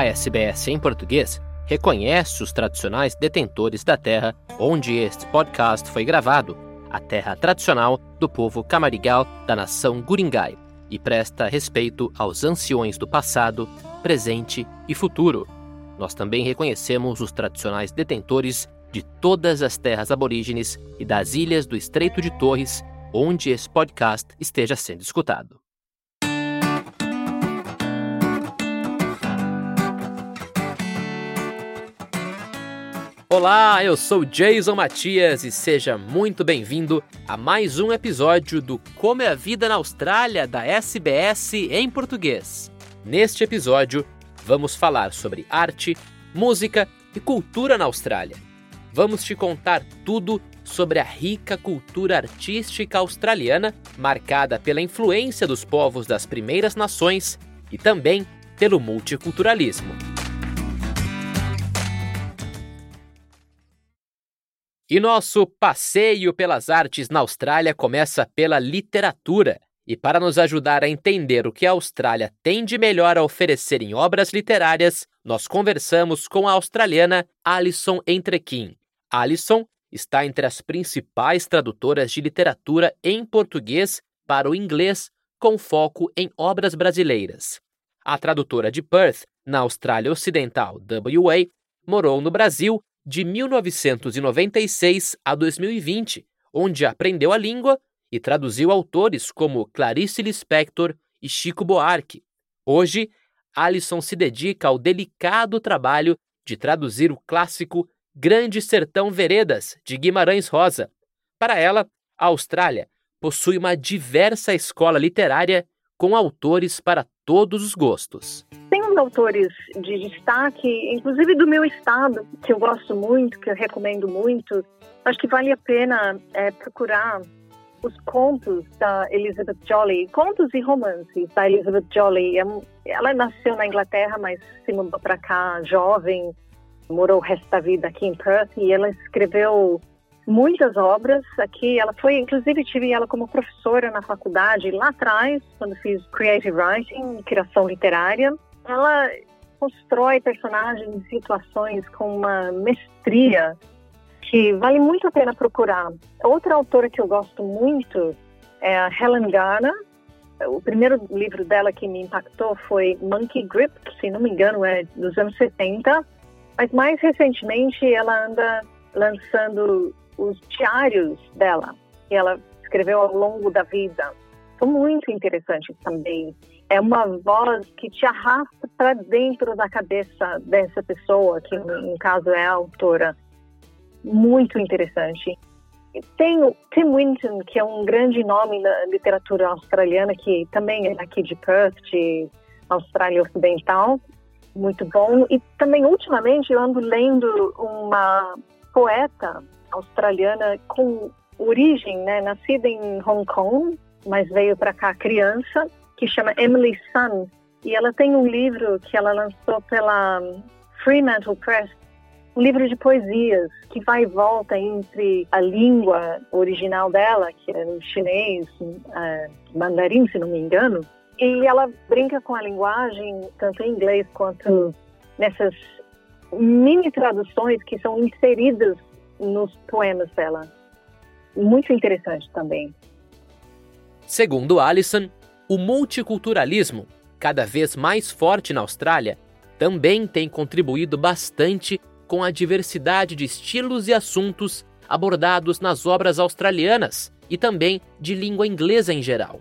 A SBS em português reconhece os tradicionais detentores da terra onde este podcast foi gravado, a terra tradicional do povo camarigal da nação Guringai, e presta respeito aos anciões do passado, presente e futuro. Nós também reconhecemos os tradicionais detentores de todas as terras aborígenes e das ilhas do Estreito de Torres, onde esse podcast esteja sendo escutado. Olá, eu sou Jason Matias e seja muito bem-vindo a mais um episódio do Como é a Vida na Austrália da SBS em português. Neste episódio, vamos falar sobre arte, música e cultura na Austrália. Vamos te contar tudo sobre a rica cultura artística australiana, marcada pela influência dos povos das Primeiras Nações e também pelo multiculturalismo. E nosso passeio pelas artes na Austrália começa pela literatura. E para nos ajudar a entender o que a Austrália tem de melhor a oferecer em obras literárias, nós conversamos com a australiana Alison Entrequim. Alison está entre as principais tradutoras de literatura em português para o inglês, com foco em obras brasileiras. A tradutora de Perth, na Austrália Ocidental, WA, morou no Brasil de 1996 a 2020, onde aprendeu a língua e traduziu autores como Clarice Lispector e Chico Buarque. Hoje, Alison se dedica ao delicado trabalho de traduzir o clássico Grande Sertão Veredas, de Guimarães Rosa. Para ela, a Austrália possui uma diversa escola literária com autores para todos os gostos autores de destaque, inclusive do meu estado, que eu gosto muito, que eu recomendo muito. Acho que vale a pena é, procurar os contos da Elizabeth Jolley, contos e romances da Elizabeth Jolley. É ela nasceu na Inglaterra, mas se mudou para cá jovem, morou o resto da vida aqui em Perth e ela escreveu muitas obras aqui. Ela foi, inclusive, tive ela como professora na faculdade lá atrás, quando fiz Creative Writing, criação literária ela constrói personagens e situações com uma mestria que vale muito a pena procurar. Outra autora que eu gosto muito é a Helen Garner. O primeiro livro dela que me impactou foi Monkey Grip, que, se não me engano, é dos anos 70. Mas mais recentemente ela anda lançando os diários dela, que ela escreveu ao longo da vida. São muito interessantes também é uma voz que te arrasta para dentro da cabeça dessa pessoa, que no caso é a autora. Muito interessante. Tem o Tim Winton, que é um grande nome na literatura australiana, que também é aqui de Perth, de Austrália Ocidental. Muito bom. E também, ultimamente, eu ando lendo uma poeta australiana com origem, né, nascida em Hong Kong, mas veio para cá criança que chama Emily Sun, e ela tem um livro que ela lançou pela Fremantle Press, um livro de poesias que vai e volta entre a língua original dela, que é o chinês, uh, mandarim, se não me engano, e ela brinca com a linguagem, tanto em inglês quanto nessas mini traduções que são inseridas nos poemas dela. Muito interessante também. Segundo Alison, o multiculturalismo, cada vez mais forte na Austrália, também tem contribuído bastante com a diversidade de estilos e assuntos abordados nas obras australianas e também de língua inglesa em geral.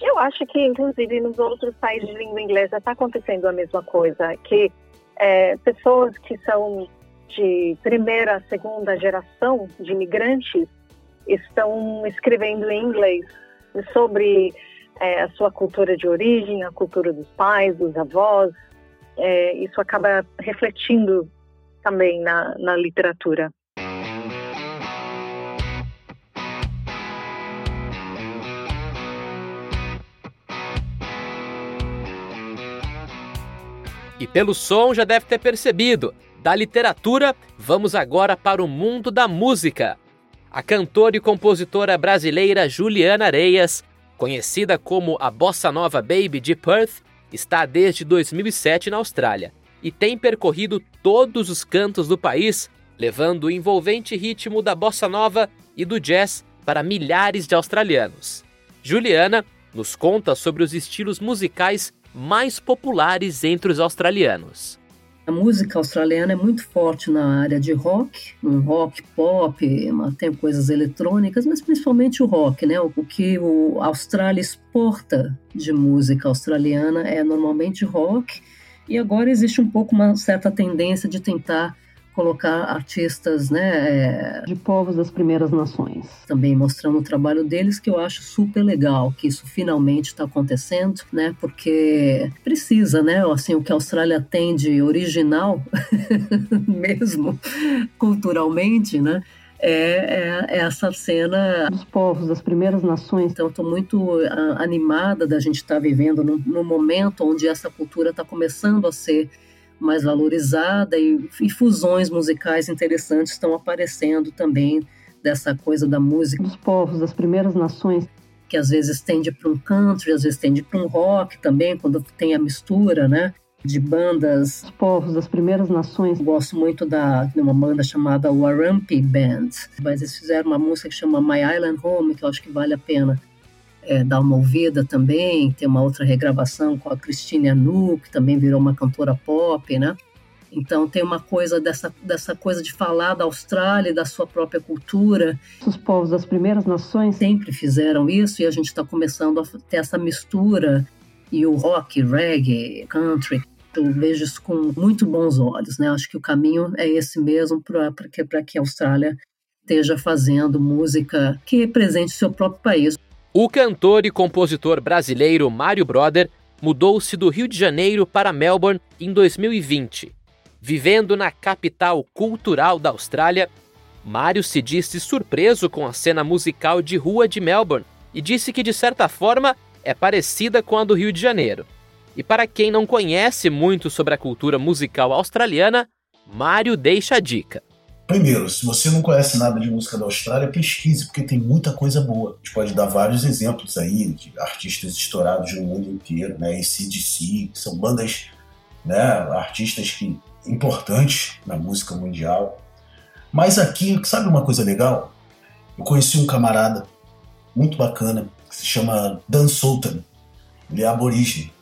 Eu acho que, inclusive, nos outros países de língua inglesa está acontecendo a mesma coisa, que é, pessoas que são de primeira, segunda geração de imigrantes estão escrevendo em inglês sobre é, a sua cultura de origem, a cultura dos pais, dos avós. É, isso acaba refletindo também na, na literatura. E pelo som já deve ter percebido. Da literatura, vamos agora para o mundo da música. A cantora e compositora brasileira Juliana Areias conhecida como a Bossa Nova Baby de Perth, está desde 2007 na Austrália e tem percorrido todos os cantos do país, levando o envolvente ritmo da bossa nova e do jazz para milhares de australianos. Juliana nos conta sobre os estilos musicais mais populares entre os australianos. A música australiana é muito forte na área de rock, um rock pop, tem coisas eletrônicas, mas principalmente o rock, né? O que a Austrália exporta de música australiana é normalmente rock, e agora existe um pouco uma certa tendência de tentar colocar artistas né, é, de povos das primeiras nações. Também mostrando o trabalho deles, que eu acho super legal, que isso finalmente está acontecendo, né? Porque precisa, né? Assim, o que a Austrália tem de original, mesmo culturalmente, né? É, é, é, essa cena dos povos, das primeiras nações. Então, estou muito uh, animada da gente estar tá vivendo num, num momento onde essa cultura está começando a ser mais valorizada e, e fusões musicais interessantes estão aparecendo também dessa coisa da música dos povos, das primeiras nações, que às vezes tende para um country, às vezes tende para um rock também, quando tem a mistura, né? De bandas, dos povos das primeiras nações. Gosto muito da, de uma banda chamada Warumpi Band, mas eles fizeram uma música que chama My Island Home, que eu acho que vale a pena é, dar uma ouvida também. Tem uma outra regravação com a Christine Anu, que também virou uma cantora pop, né? Então tem uma coisa dessa, dessa coisa de falar da Austrália, da sua própria cultura. Os povos das primeiras nações sempre fizeram isso e a gente está começando a ter essa mistura e o rock, reggae, country. Eu vejo isso com muito bons olhos, né? Acho que o caminho é esse mesmo para que, que a Austrália esteja fazendo música que represente o seu próprio país. O cantor e compositor brasileiro Mário Broder mudou-se do Rio de Janeiro para Melbourne em 2020. Vivendo na capital cultural da Austrália, Mário se disse surpreso com a cena musical de rua de Melbourne e disse que, de certa forma, é parecida com a do Rio de Janeiro. E para quem não conhece muito sobre a cultura musical australiana, Mário deixa a dica. Primeiro, se você não conhece nada de música da Austrália, pesquise, porque tem muita coisa boa. A gente pode dar vários exemplos aí de artistas estourados no mundo inteiro, né? ACDC, são bandas, né? Artistas que, importantes na música mundial. Mas aqui, sabe uma coisa legal? Eu conheci um camarada muito bacana que se chama Dan Sultan. Ele é aborígene,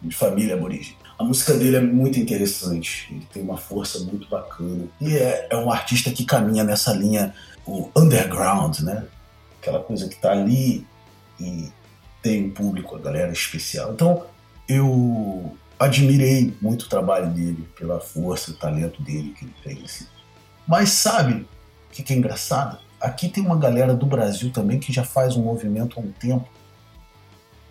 de família aborígene. A música dele é muito interessante, ele tem uma força muito bacana. E é, é um artista que caminha nessa linha, o underground, né? Aquela coisa que tá ali e tem um público, a galera especial. Então, eu admirei muito o trabalho dele, pela força e talento dele que ele fez. Mas sabe o que, que é engraçado? Aqui tem uma galera do Brasil também que já faz um movimento há um tempo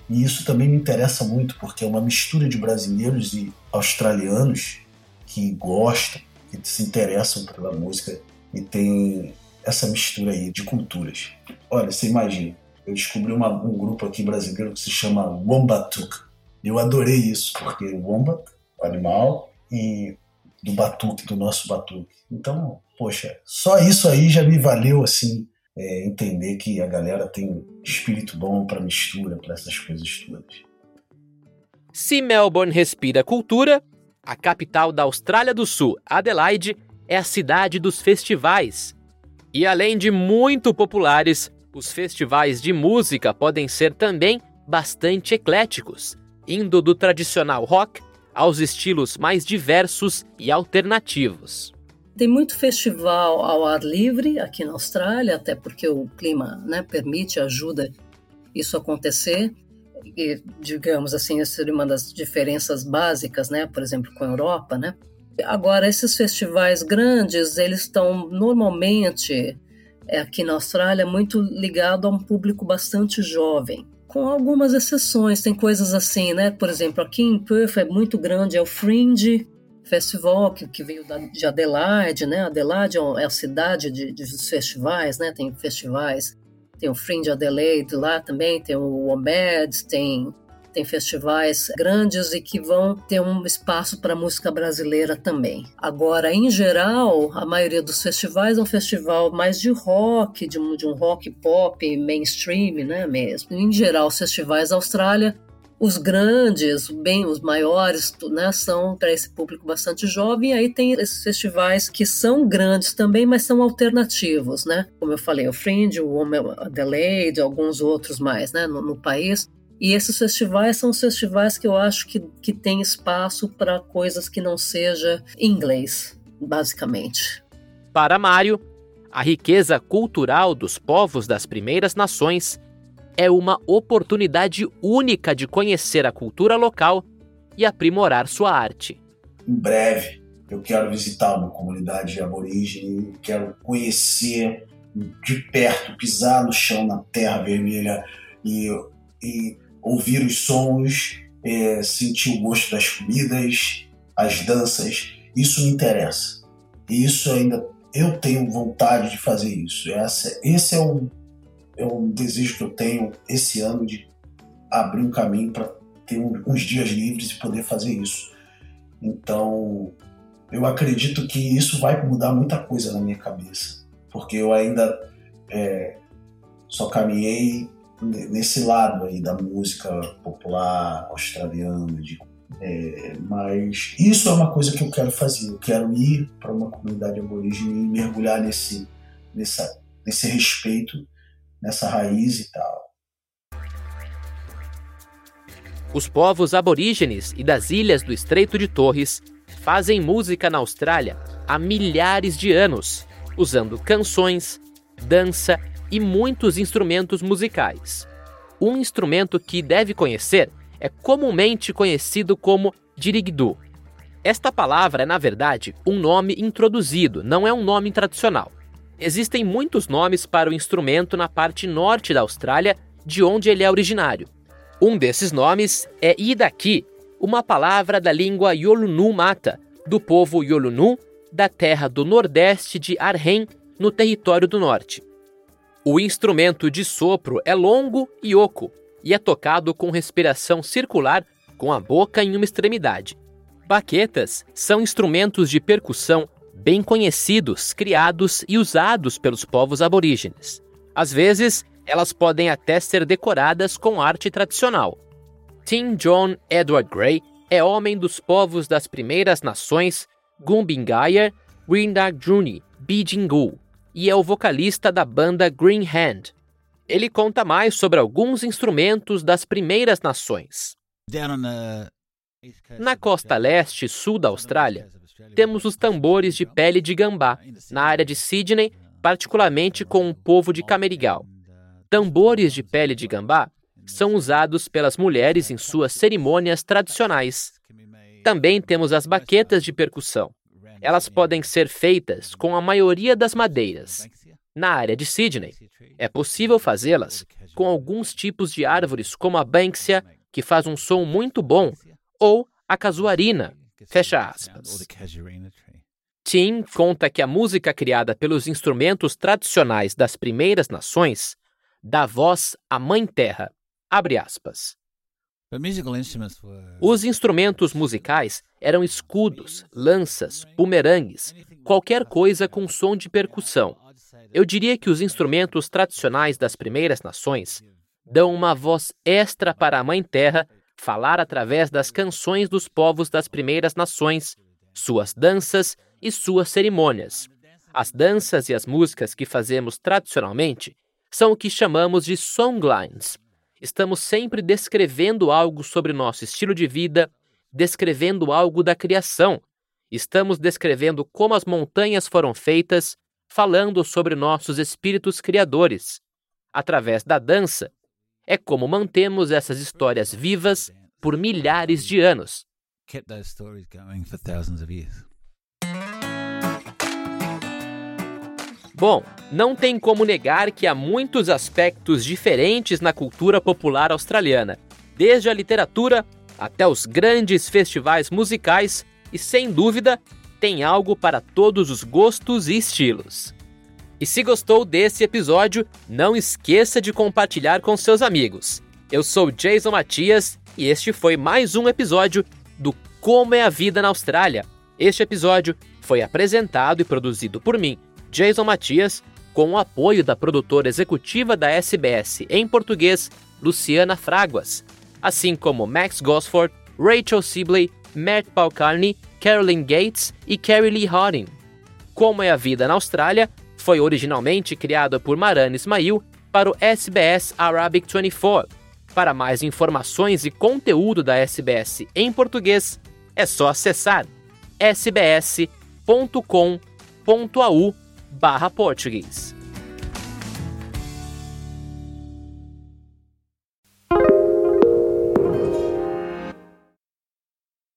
e isso também me interessa muito, porque é uma mistura de brasileiros e australianos que gostam, que se interessam pela música e tem essa mistura aí de culturas. Olha, você imagina, eu descobri uma, um grupo aqui brasileiro que se chama Wombatuk. Eu adorei isso, porque Wombat, animal, e do batuque, do nosso batuque. Então, poxa, só isso aí já me valeu assim é, entender que a galera tem espírito bom para mistura, para essas coisas todas. Se Melbourne respira cultura, a capital da Austrália do Sul, Adelaide, é a cidade dos festivais. E além de muito populares, os festivais de música podem ser também bastante ecléticos, indo do tradicional rock aos estilos mais diversos e alternativos. Tem muito festival ao ar livre aqui na Austrália, até porque o clima né, permite, ajuda isso acontecer. E, digamos assim, essa seria uma das diferenças básicas, né, por exemplo, com a Europa, né? Agora, esses festivais grandes, eles estão normalmente é, aqui na Austrália muito ligado a um público bastante jovem, com algumas exceções. Tem coisas assim, né? Por exemplo, aqui em Perth é muito grande, é o Fringe, festival que, que veio da, de Adelaide, né? Adelaide é, é a cidade de, de festivais, né? Tem festivais, tem o Fringe Adelaide lá também, tem o WOMED, tem tem festivais grandes e que vão ter um espaço para música brasileira também. Agora, em geral, a maioria dos festivais é um festival mais de rock, de um, de um rock pop mainstream, né, mesmo. Em geral, os festivais da Austrália os grandes, bem os maiores, né, são para esse público bastante jovem. E aí tem esses festivais que são grandes também, mas são alternativos, né? Como eu falei, o Fringe, o Adelaide, alguns outros mais, né, no, no país. E esses festivais são os festivais que eu acho que, que tem espaço para coisas que não seja inglês, basicamente. Para Mário, a riqueza cultural dos povos das primeiras nações é uma oportunidade única de conhecer a cultura local e aprimorar sua arte. Em breve, eu quero visitar uma comunidade aborígene, quero conhecer de perto, pisar no chão na terra vermelha e, e ouvir os sons, é, sentir o gosto das comidas, as danças. Isso me interessa. E isso ainda eu tenho vontade de fazer isso. Essa, esse é um é um desejo que eu tenho esse ano de abrir um caminho para ter uns dias livres e poder fazer isso. Então, eu acredito que isso vai mudar muita coisa na minha cabeça, porque eu ainda é, só caminhei nesse lado aí da música popular australiana, de, é, mas isso é uma coisa que eu quero fazer. Eu quero ir para uma comunidade aborígene e mergulhar nesse, nessa, nesse respeito nessa raiz e tal. Os povos aborígenes e das ilhas do Estreito de Torres fazem música na Austrália há milhares de anos, usando canções, dança e muitos instrumentos musicais. Um instrumento que deve conhecer é comumente conhecido como dirigdu. Esta palavra é, na verdade, um nome introduzido, não é um nome tradicional. Existem muitos nomes para o instrumento na parte norte da Austrália, de onde ele é originário. Um desses nomes é Idaki, uma palavra da língua Yolunu Mata, do povo Yolunu, da terra do nordeste de Arnhem, no território do norte. O instrumento de sopro é longo e oco e é tocado com respiração circular com a boca em uma extremidade. Baquetas são instrumentos de percussão bem conhecidos, criados e usados pelos povos aborígenes. Às vezes, elas podem até ser decoradas com arte tradicional. Tim John Edward Gray é homem dos povos das primeiras nações Gumbingaya, Windagdruni, Bijingu e é o vocalista da banda Green Hand. Ele conta mais sobre alguns instrumentos das primeiras nações. Na costa leste e sul da Austrália, temos os tambores de pele de gambá, na área de Sydney, particularmente com o povo de Camerigal. Tambores de pele de gambá são usados pelas mulheres em suas cerimônias tradicionais. Também temos as baquetas de percussão. Elas podem ser feitas com a maioria das madeiras. Na área de Sydney, é possível fazê-las com alguns tipos de árvores, como a banksia, que faz um som muito bom, ou a casuarina, Fecha aspas. Tim conta que a música criada pelos instrumentos tradicionais das primeiras nações dá voz à Mãe Terra. Abre aspas. Os instrumentos musicais eram escudos, lanças, bumerangues, qualquer coisa com som de percussão. Eu diria que os instrumentos tradicionais das primeiras nações dão uma voz extra para a Mãe Terra falar através das canções dos povos das primeiras nações, suas danças e suas cerimônias. As danças e as músicas que fazemos tradicionalmente são o que chamamos de songlines. Estamos sempre descrevendo algo sobre nosso estilo de vida, descrevendo algo da criação. Estamos descrevendo como as montanhas foram feitas, falando sobre nossos espíritos criadores. Através da dança, é como mantemos essas histórias vivas por milhares de anos. Bom, não tem como negar que há muitos aspectos diferentes na cultura popular australiana, desde a literatura até os grandes festivais musicais, e sem dúvida, tem algo para todos os gostos e estilos. E se gostou desse episódio, não esqueça de compartilhar com seus amigos. Eu sou Jason Matias e este foi mais um episódio do Como é a Vida na Austrália. Este episódio foi apresentado e produzido por mim, Jason Matias, com o apoio da produtora executiva da SBS em português, Luciana Fraguas. assim como Max Gosford, Rachel Sibley, Matt Balcarney, Carolyn Gates e Carrie Lee Harding. Como é a Vida na Austrália foi originalmente criado por Maran Ismail para o SBS Arabic 24. Para mais informações e conteúdo da SBS em português, é só acessar sbs.com.au/português.